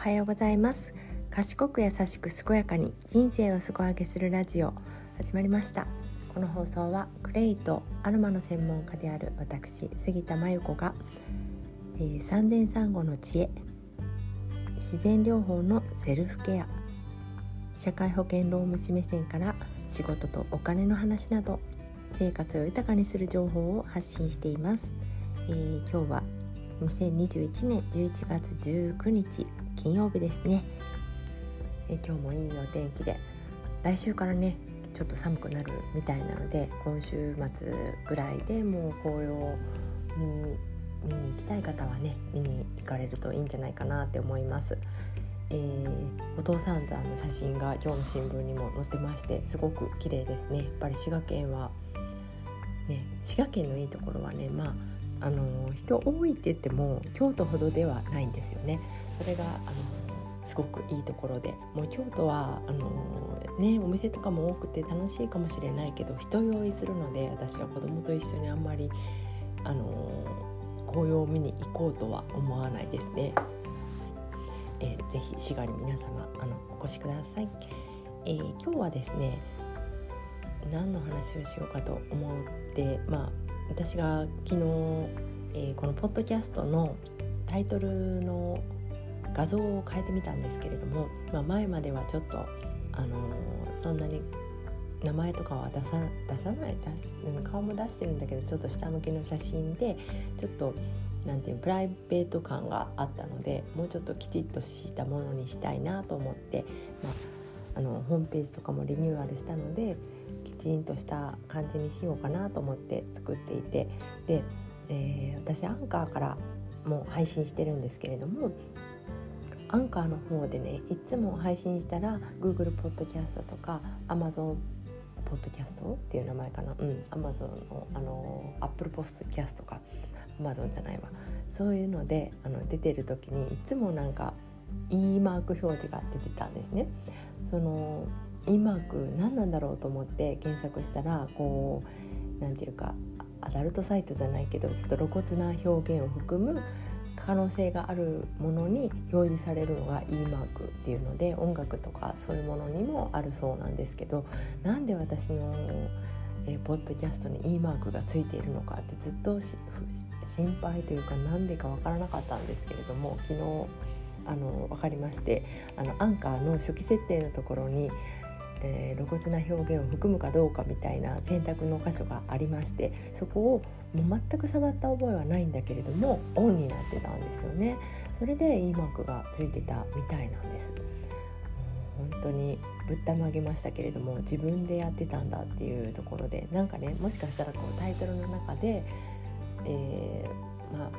はようございます。賢く優しく健やかに人生を底上げするラジオ始まりました。この放送はクレイとアロマの専門家である私杉田真由子が、えー、産前産後の知恵自然療法のセルフケア社会保険労務士目線から仕事とお金の話など生活を豊かにする情報を発信しています、えー、今日は2021年11月19日金曜日ですね。え今日もいいお天気で。来週からねちょっと寒くなるみたいなので今週末ぐらいでもう紅葉に見に行きたい方はね見に行かれるといいんじゃないかなって思います。えー、お父さんの写真が今日の新聞にも載ってましてすごく綺麗ですね。やっぱり滋賀県はね滋賀県のいいところはねまああの人多いって言っても京都ほどではないんですよね。それがあのすごくいいところでもう京都はあの、ね、お店とかも多くて楽しいかもしれないけど人酔いするので私は子供と一緒にあんまりあの紅葉を見に行こうとは思わないですね。えー、ぜひ滋賀に皆様あのお越しください、えー、今日はですね何の話をしようかと思ってまあ私が昨日、えー、このポッドキャストのタイトルの画像を変えてみたんですけれども、まあ、前まではちょっと、あのー、そんなに名前とかは出さ出さない顔も出してるんだけどちょっと下向きの写真でちょっとなんていうプライベート感があったのでもうちょっときちっとしたものにしたいなと思って、まあ、あのホームページとかもリニューアルしたのできちんとした感じにしようかなと思って作っていてで、えー、私アンカーからも配信してるんですけれどもアンカーの方でねいつも配信したら Google ポッドキャストとか Amazon ポッドキャストっていう名前かな？うん Amazon のあの Apple ポッドキャストか Amazon じゃないわそういうのであの出てる時にいつもなんか E マーク表示が出てたんですね。その E マーク何なんだろうと思って検索したらこう何て言うかアダルトサイトじゃないけどちょっと露骨な表現を含む可能性があるものに表示されるのが E マークっていうので音楽とかそういうものにもあるそうなんですけどなんで私のえ、ポッドキャストに E マークがついているのかってずっと心配というか何でか分からなかったんですけれども昨日あの分かりましてあのアンカーの初期設定のところにえー、露骨な表現を含むかどうかみたいな選択の箇所がありましてそこをもう全く触った覚えはないんだけれどもオンになってたんですよね。それで E マークがついてたみたいなんです。本当にぶったまげましたけれども自分でやってたんだっていうところでなんかねもしかしたらこうタイトルの中で、えー、まあ、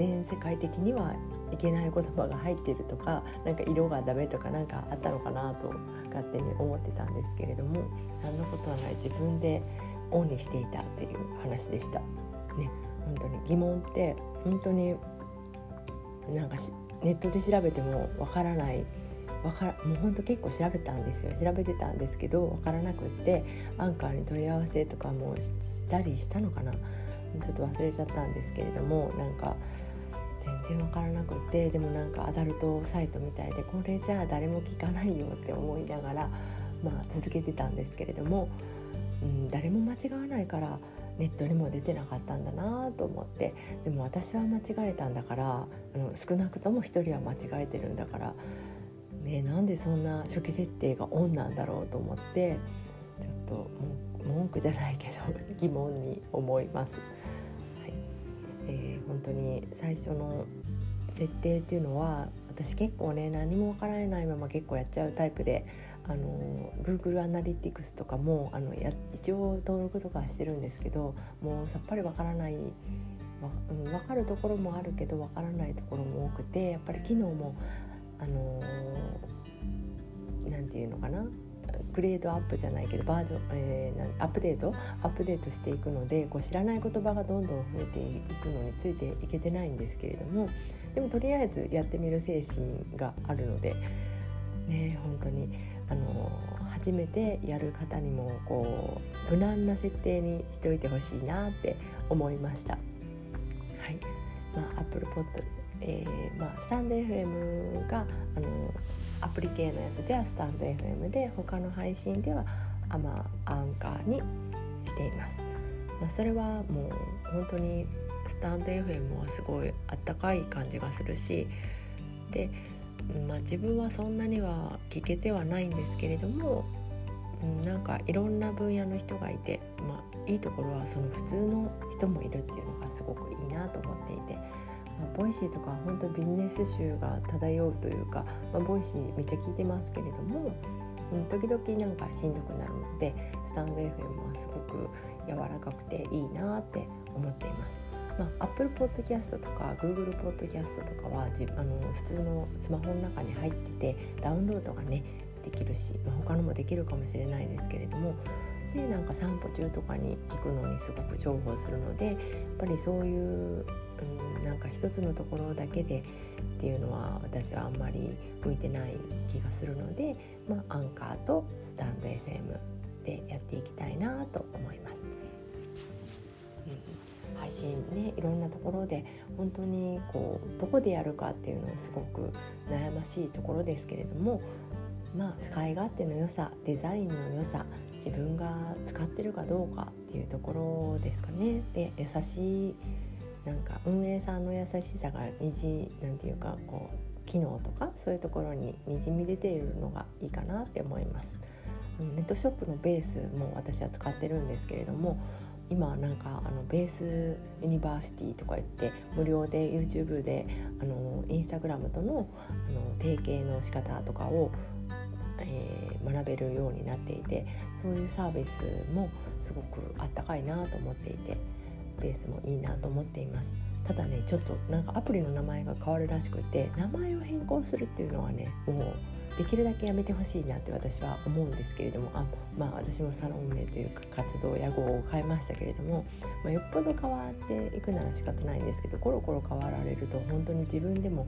全世界的にはいけない言葉が入ってるとかなんか色がダメとかなんかあったのかなと勝手に思ってたんですけれども何のことはない。自分でオンにしていたっていう話でした。ね、本当に。疑問って本当になんかネットで調べてもわからない。わからもうほんと結構調べたんですよ。調べてたんですけど分からなくってアンカーに問い合わせとかもしたりしたのかな。ちょっと忘れちゃったんですけれどもなんか全然分からなくってでもなんかアダルトサイトみたいでこれじゃあ誰も聞かないよって思いながら、まあ、続けてたんですけれども、うん、誰も間違わないからネットにも出てなかったんだなと思ってでも私は間違えたんだからあの少なくとも1人は間違えてるんだから、ね、なんでそんな初期設定がオンなんだろうと思ってちょっと文句じゃないけど疑問に思います。えー、本当に最初の設定っていうのは私結構ね何も分からないまま結構やっちゃうタイプであの Google アナリティクスとかもあのや一応登録とかしてるんですけどもうさっぱり分からない分かるところもあるけど分からないところも多くてやっぱり機能もあの何て言うのかなグレードアップじゃないけどバージョン、えー、アップデート？アップデートしていくのでこう知らない言葉がどんどん増えていくのについていけてないんですけれどもでもとりあえずやってみる精神があるのでね本当にあの初めてやる方にもこう無難な設定にしておいてほしいなって思いました。はいまあ、Apple Pod えー、まあ、スタンド FM があのアプリ系のやつではスタンド FM で他の配信ではアマアンカーにしています。まあ、それはもう本当にスタンド FM はすごいあったかい感じがするしで、まあ、自分はそんなには聞けてはないんですけれども、うん、なんかいろんな分野の人がいて、まあ、いいところはその普通の人もいるっていうのがすごくいいなと思っていて。まあ、 Voicy とか本当ビジネス臭が漂うというか、まあ、ボイシーめっちゃ聞いてますけれども、うん、時々なんかしんどくなるのでスタンド FM はすごく柔らかくていいなって思っています。まあ、Apple Podcast とか Google Podcast とかはじあの普通のスマホの中に入っててダウンロードがねできるし、まあ、他のもできるかもしれないですけれどもでなんか散歩中とかに聞くのにすごく重宝するのでやっぱりそういう、うん、なんか一つのところだけでっていうのは私はあんまり向いてない気がするので、まあ、アンカーとスタンド FM でやっていきたいなと思います。配信ねいろんなところで本当にこうどこでやるかっていうのをすごく悩ましいところですけれどもまあ使い勝手の良さデザインの良さ自分が使ってるかどうかっていうところですかね。で優しいなんか運営さんの優しさがにじなんていうかこう機能とかそういうところににじみ出ているのがいいかなって思います。ネットショップのベースも私は使ってるんですけれども今なんかあのベースユニバーシティとか言って無料で YouTube であのインスタグラムとのあの提携の仕方とかをえー、学べるようになっていてそういうサービスもすごくあったかいなと思っていてベースもいいなと思っています。ただねちょっとなんかアプリの名前が変わるらしくて名前を変更するっていうのはねもうできるだけやめてほしいなって私は思うんですけれどもあまあ私もサロン名というか活動屋号を変えましたけれども、まあ、よっぽど変わっていくなら仕方ないんですけどコロコロ変わられると本当に自分でも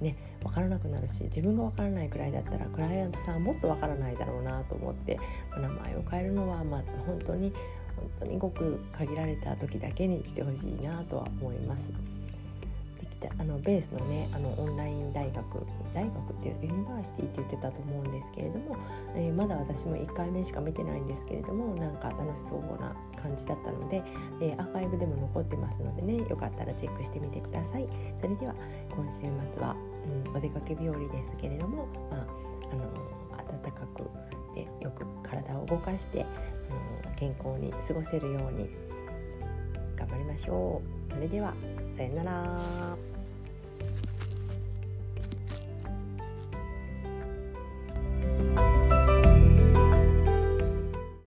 ね分からなくなるし自分が分からないくらいだったらクライアントさんはもっと分からないだろうなと思って名前を変えるのはまあ本当に本当にごく限られた時だけにしてほしいなとは思います。であのベースのねあのオンライン大学大学っていうユニバーシティって言ってたと思うんですけれども、えー、まだ私も1回目しか見てないんですけれどもなんか楽しそうな感じだったので、えー、アーカイブでも残ってますのでねよかったらチェックしてみてください。それでは今週末はうん、お出かけ日和ですけれども、まあ、あの暖かくでよく体を動かしてあの健康に過ごせるように頑張りましょう。それではさよなら。